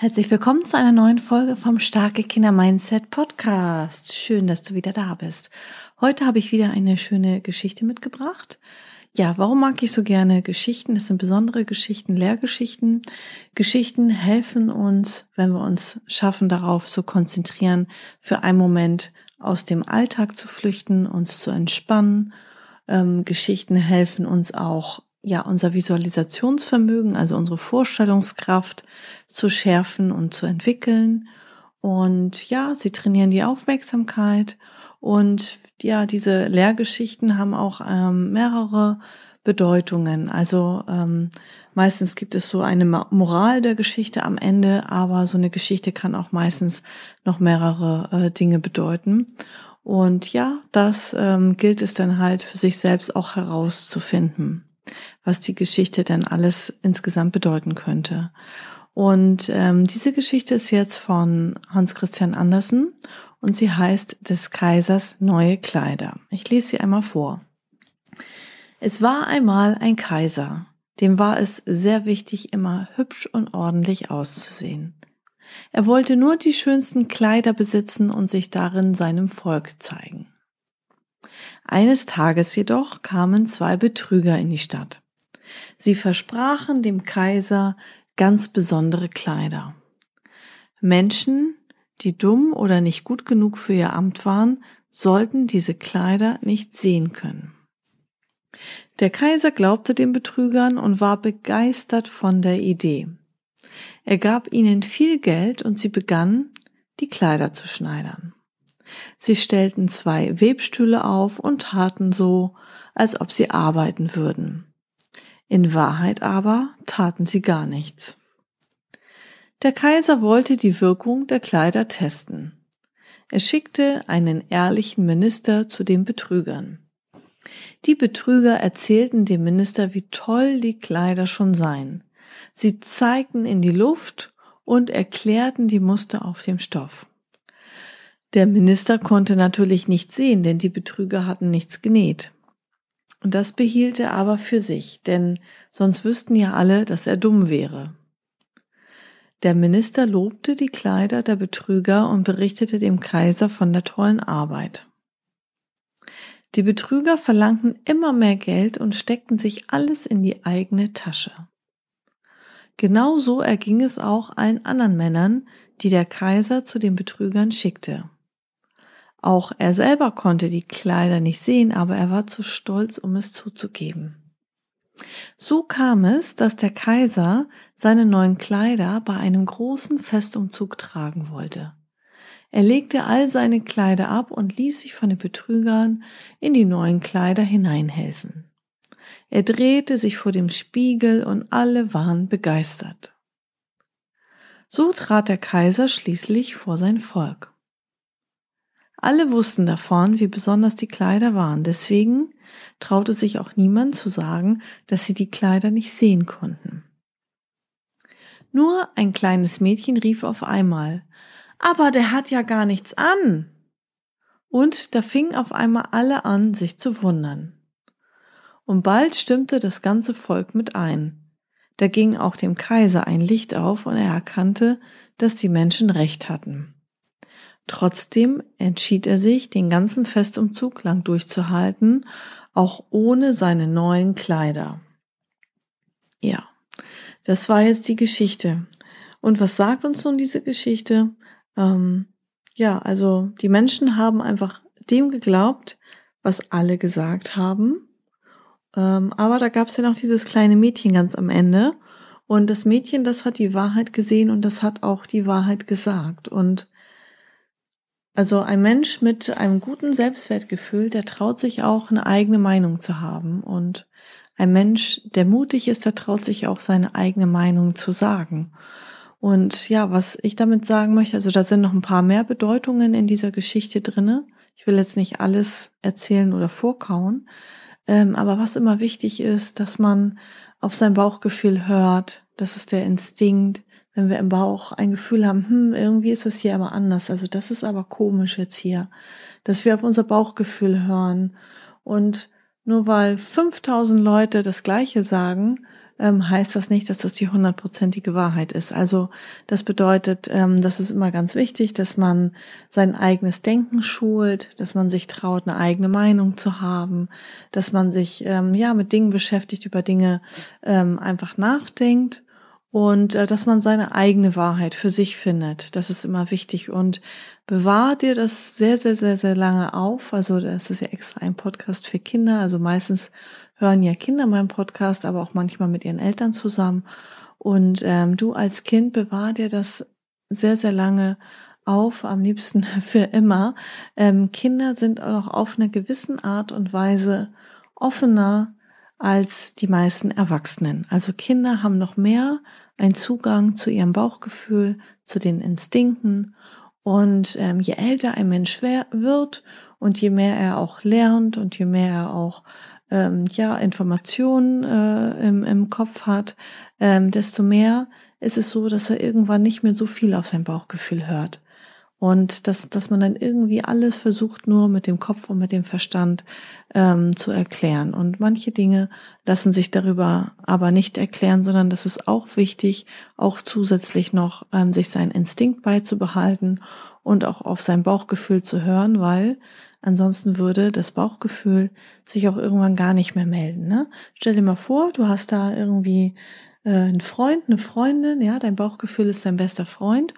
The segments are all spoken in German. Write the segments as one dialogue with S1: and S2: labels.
S1: Herzlich willkommen zu einer neuen Folge vom Starke Kinder Mindset Podcast. Schön, dass du wieder da bist. Heute habe ich wieder eine schöne Geschichte mitgebracht. Ja, warum mag ich so gerne Geschichten? Das sind besondere Geschichten, Lehrgeschichten. Geschichten helfen uns, wenn wir uns schaffen, darauf zu konzentrieren, für einen Moment aus dem Alltag zu flüchten, uns zu entspannen. Ähm, Geschichten helfen uns auch, ja, unser Visualisationsvermögen, also unsere Vorstellungskraft zu schärfen und zu entwickeln. Und ja, sie trainieren die Aufmerksamkeit. Und ja, diese Lehrgeschichten haben auch ähm, mehrere Bedeutungen. Also ähm, meistens gibt es so eine Moral der Geschichte am Ende, aber so eine Geschichte kann auch meistens noch mehrere äh, Dinge bedeuten. Und ja, das ähm, gilt es dann halt für sich selbst auch herauszufinden was die Geschichte denn alles insgesamt bedeuten könnte. Und ähm, diese Geschichte ist jetzt von Hans Christian Andersen und sie heißt des Kaisers neue Kleider. Ich lese sie einmal vor. Es war einmal ein Kaiser, dem war es sehr wichtig, immer hübsch und ordentlich auszusehen. Er wollte nur die schönsten Kleider besitzen und sich darin seinem Volk zeigen. Eines Tages jedoch kamen zwei Betrüger in die Stadt. Sie versprachen dem Kaiser ganz besondere Kleider. Menschen, die dumm oder nicht gut genug für ihr Amt waren, sollten diese Kleider nicht sehen können. Der Kaiser glaubte den Betrügern und war begeistert von der Idee. Er gab ihnen viel Geld und sie begannen, die Kleider zu schneidern. Sie stellten zwei Webstühle auf und taten so, als ob sie arbeiten würden. In Wahrheit aber taten sie gar nichts. Der Kaiser wollte die Wirkung der Kleider testen. Er schickte einen ehrlichen Minister zu den Betrügern. Die Betrüger erzählten dem Minister, wie toll die Kleider schon seien. Sie zeigten in die Luft und erklärten die Muster auf dem Stoff. Der Minister konnte natürlich nichts sehen, denn die Betrüger hatten nichts genäht. Und das behielt er aber für sich, denn sonst wüssten ja alle, dass er dumm wäre. Der Minister lobte die Kleider der Betrüger und berichtete dem Kaiser von der tollen Arbeit. Die Betrüger verlangten immer mehr Geld und steckten sich alles in die eigene Tasche. Genauso erging es auch allen anderen Männern, die der Kaiser zu den Betrügern schickte. Auch er selber konnte die Kleider nicht sehen, aber er war zu stolz, um es zuzugeben. So kam es, dass der Kaiser seine neuen Kleider bei einem großen Festumzug tragen wollte. Er legte all seine Kleider ab und ließ sich von den Betrügern in die neuen Kleider hineinhelfen. Er drehte sich vor dem Spiegel und alle waren begeistert. So trat der Kaiser schließlich vor sein Volk. Alle wussten davon, wie besonders die Kleider waren. Deswegen traute sich auch niemand zu sagen, dass sie die Kleider nicht sehen konnten. Nur ein kleines Mädchen rief auf einmal, aber der hat ja gar nichts an. Und da fingen auf einmal alle an, sich zu wundern. Und bald stimmte das ganze Volk mit ein. Da ging auch dem Kaiser ein Licht auf und er erkannte, dass die Menschen recht hatten. Trotzdem entschied er sich, den ganzen Festumzug lang durchzuhalten, auch ohne seine neuen Kleider. Ja, das war jetzt die Geschichte. Und was sagt uns nun diese Geschichte? Ähm, ja, also die Menschen haben einfach dem geglaubt, was alle gesagt haben. Ähm, aber da gab es ja noch dieses kleine Mädchen ganz am Ende. Und das Mädchen, das hat die Wahrheit gesehen und das hat auch die Wahrheit gesagt. Und also ein Mensch mit einem guten Selbstwertgefühl, der traut sich auch eine eigene Meinung zu haben. Und ein Mensch, der mutig ist, der traut sich auch seine eigene Meinung zu sagen. Und ja, was ich damit sagen möchte, also da sind noch ein paar mehr Bedeutungen in dieser Geschichte drinne. Ich will jetzt nicht alles erzählen oder vorkauen, ähm, aber was immer wichtig ist, dass man auf sein Bauchgefühl hört. Das ist der Instinkt. Wenn wir im Bauch ein Gefühl haben, hm, irgendwie ist das hier aber anders. Also das ist aber komisch jetzt hier, dass wir auf unser Bauchgefühl hören. Und nur weil 5000 Leute das Gleiche sagen, ähm, heißt das nicht, dass das die hundertprozentige Wahrheit ist. Also das bedeutet, ähm, das ist immer ganz wichtig, dass man sein eigenes Denken schult, dass man sich traut, eine eigene Meinung zu haben, dass man sich ähm, ja mit Dingen beschäftigt, über Dinge einfach nachdenkt und äh, dass man seine eigene Wahrheit für sich findet. Das ist immer wichtig und bewahr dir das sehr, sehr, sehr, sehr lange auf. Also das ist ja extra ein Podcast für Kinder. Also meistens hören ja Kinder meinen Podcast, aber auch manchmal mit ihren Eltern zusammen. Und ähm, du als Kind bewahr dir das sehr, sehr lange auf, am liebsten für immer. Ähm, Kinder sind auch auf eine gewissen Art und Weise offener als die meisten Erwachsenen. Also Kinder haben noch mehr einen Zugang zu ihrem Bauchgefühl, zu den Instinkten. Und ähm, je älter ein Mensch wird und je mehr er auch lernt und je mehr er auch ähm, ja, Informationen äh, im, im Kopf hat, ähm, desto mehr ist es so, dass er irgendwann nicht mehr so viel auf sein Bauchgefühl hört. Und dass, dass man dann irgendwie alles versucht, nur mit dem Kopf und mit dem Verstand ähm, zu erklären. Und manche Dinge lassen sich darüber aber nicht erklären, sondern das ist auch wichtig, auch zusätzlich noch ähm, sich seinen Instinkt beizubehalten und auch auf sein Bauchgefühl zu hören, weil Ansonsten würde das Bauchgefühl sich auch irgendwann gar nicht mehr melden. Ne? Stell dir mal vor, du hast da irgendwie äh, einen Freund, eine Freundin, ja, dein Bauchgefühl ist dein bester Freund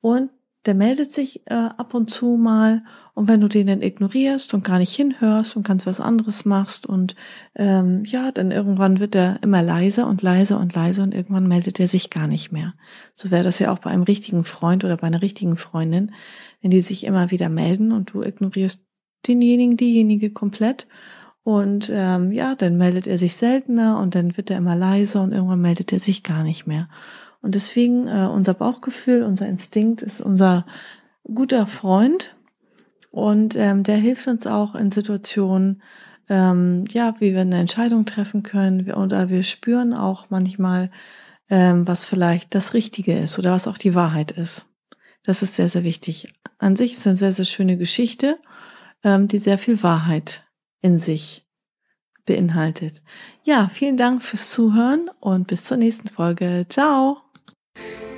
S1: und der meldet sich äh, ab und zu mal und wenn du den dann ignorierst und gar nicht hinhörst und ganz was anderes machst und ähm, ja, dann irgendwann wird er immer leiser und leiser und leiser und irgendwann meldet er sich gar nicht mehr. So wäre das ja auch bei einem richtigen Freund oder bei einer richtigen Freundin, wenn die sich immer wieder melden und du ignorierst denjenigen, diejenige komplett. Und ähm, ja, dann meldet er sich seltener und dann wird er immer leiser und irgendwann meldet er sich gar nicht mehr. Und deswegen äh, unser Bauchgefühl, unser Instinkt ist unser guter Freund und ähm, der hilft uns auch in Situationen, ähm, ja, wie wir eine Entscheidung treffen können oder wir spüren auch manchmal, ähm, was vielleicht das Richtige ist oder was auch die Wahrheit ist. Das ist sehr, sehr wichtig. An sich ist eine sehr, sehr schöne Geschichte ähm, die sehr viel Wahrheit in sich beinhaltet. Ja, vielen Dank fürs Zuhören und bis zur nächsten Folge. Ciao!